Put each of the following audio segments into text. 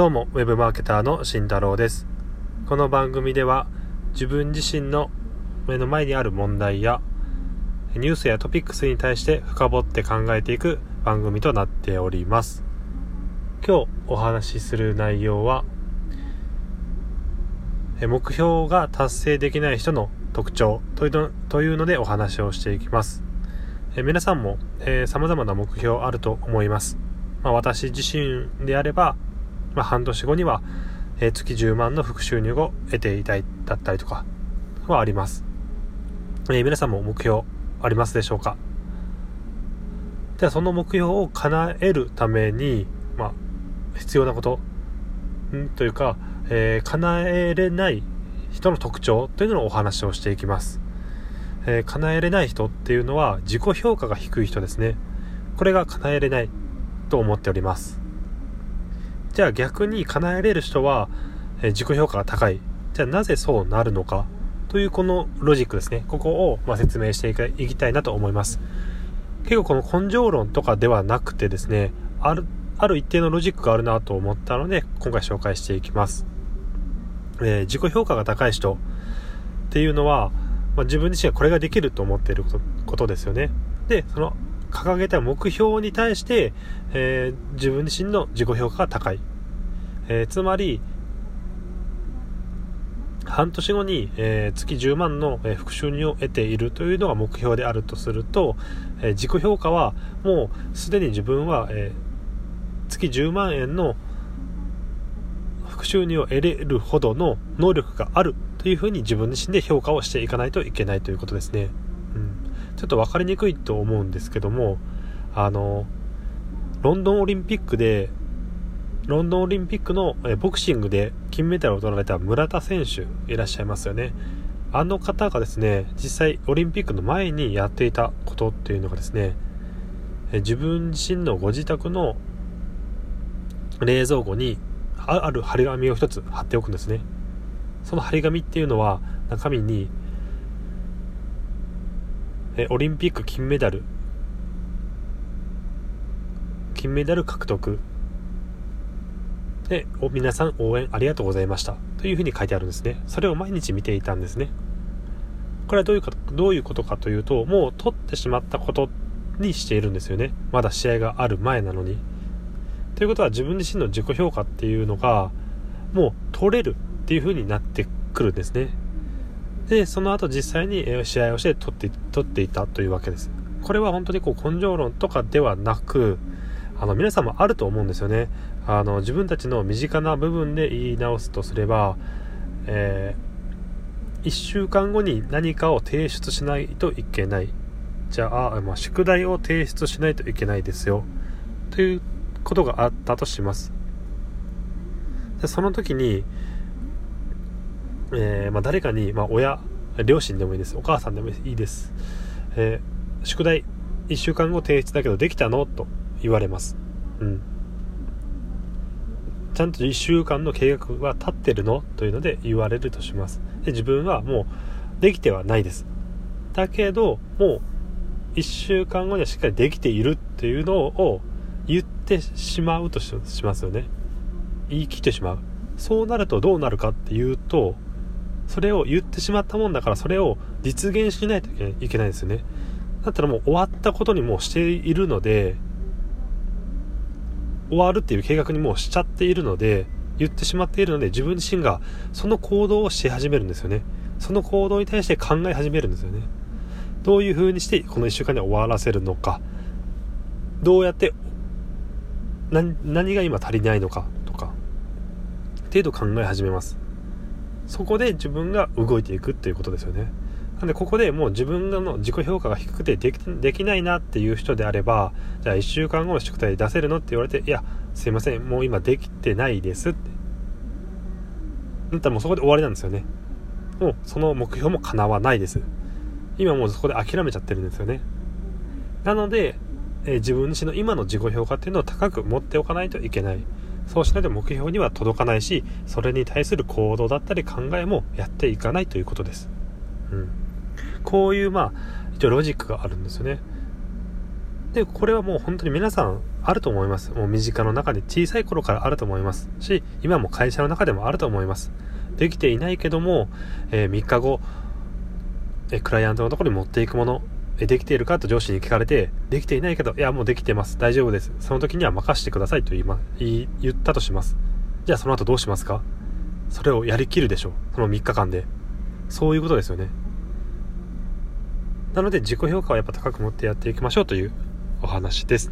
どうも、ウェブマーケターの慎太郎です。この番組では、自分自身の目の前にある問題や、ニュースやトピックスに対して深掘って考えていく番組となっております。今日お話しする内容は、目標が達成できない人の特徴というのでお話をしていきます。皆さんも、えー、様々な目標あると思います。まあ、私自身であれば、まあ、半年後には、え、月10万の副収入を得ていたいだったりとかはあります。え、皆さんも目標ありますでしょうか？ではその目標を叶えるために、まあ、必要なことん？というか、えー、叶えれない人の特徴というのをお話をしていきます、えー、叶えれない人っていうのは自己評価が低い人ですね。これが叶えれないと思っております。じゃあ逆に叶えれる人は、え自己評価が高い。じゃあなぜそうなるのかというこのロジックですね。ここをま説明していきたいなと思います。結構この根性論とかではなくてですね、ある、ある一定のロジックがあるなと思ったので、今回紹介していきます。えー、自己評価が高い人っていうのは、まあ、自分自身はこれができると思っていることですよね。で、その掲げた目標に対して、えー、自分自身の自己評価が高い。えー、つまり、半年後に、えー、月10万の、え副収入を得ているというのが目標であるとすると、え自己評価はもうすでに自分は、え月10万円の副収入を得れるほどの能力があるというふうに自分自身で評価をしていかないといけないということですね。うんちょっと分かりにくいと思うんですけどもあのロンドンオリンピックでロンドンオリンピックのボクシングで金メダルを取られた村田選手いらっしゃいますよね。あの方がですね実際オリンピックの前にやっていたことっていうのがですね自分自身のご自宅の冷蔵庫にある張り紙を一つ貼っておくんですね。その張り紙っていうのは中身にオリンピック金メダル金メダル獲得で皆さん応援ありがとうございました。というふうに書いてあるんですね。それを毎日見ていたんですね。これはどういうかどういうことかというともう取ってしまったことにしているんですよね。まだ試合がある前なのに。ということは自分自身の自己評価っていうのがもう取れるっていう風になってくるんですね。で、その後実際に試合をして取って、取っていたというわけです。これは本当にこう根性論とかではなく、あの皆さんもあると思うんですよね。あの自分たちの身近な部分で言い直すとすれば、えー、1週間後に何かを提出しないといけない。じゃあ、まあ、宿題を提出しないといけないですよ。ということがあったとします。でその時に、えー、まあ、誰かに、まあ、親、両親でもいいです。お母さんでもいいです。えー、宿題、1週間後提出だけどできたの？と言われます。うん。ちゃんと1週間の計画は立ってるの？というので言われるとします。で、自分はもうできてはないです。だけど、もう1週間後にはしっかりできているっていうのを言ってしまうとしますよね。言い切ってしまう。そうなるとどうなるかっていうと、それを言ってしまったもんだからそれを実現しないといけないですよねだったらもう終わったことにもしているので終わるっていう計画にもうしちゃっているので言ってしまっているので自分自身がその行動をし始めるんですよね。その行動に対して考え始めるんですよね。どういう風にしてこの1週間で終わらせるのか。どうやって何が今足りないのかとか。っていうと考え始めます。そこで自分が動いていくっていうことですよね。なんでここでもう自分の自己評価が低くてできないなっていう人であればじゃあ1週間後の宿題出せるのって言われていやすいませんもう今できてないですって。だったらもうそこで終わりなんですよね。もうその目標も叶わないです。今もうそこで諦めちゃってるんですよね。なので、えー、自分自身の今の自己評価っていうのを高く持っておかないといけない。そうしないと目標には届かないしそれに対する行動だったり考えもやっていかないということです、うん、こういうまあ一応ロジックがあるんですよねでこれはもう本当に皆さんあると思います。もう身近の中で小さい頃からあると思いますし、今も会社の中でもあると思います。できていないけども、えー、3日後、えクライアントのところに持っていくもの、えできているかと上司に聞かれて、できていないけど、いや、もうできてます。大丈夫です。その時には任せてくださいと言いま、言ったとします。じゃあその後どうしますか？それをやりきるでしょう。その3日間で。そういうことですよね。なので自己評価はやっぱ高く持ってやっていきましょうというお話です。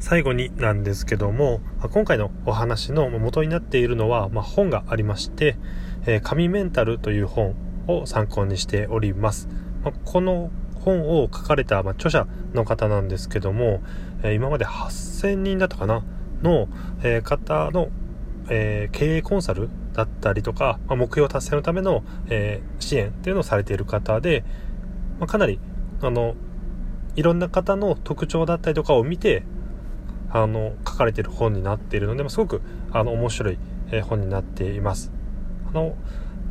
最後になんですけども、今回のお話の元になっているのは、まあ、本がありまして、えー、神メンタルという本を参考にしております。この本を書かれた、著者の方なんですけども、今まで8000人だったかなの、方の、経営コンサルだったりとか、目標達成のための、支援っていうのをされている方で、まかなりあのいろんな方の特徴だったりとかを見てあの書かれている本になっているので、ますごくあの面白い、本になっています。あの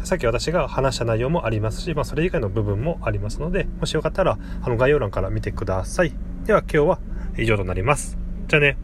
さっき私が話した内容もありますし、まあ、それ以外の部分もありますので、もしよかったらあの概要欄から見てください。では今日は以上となります。じゃあね。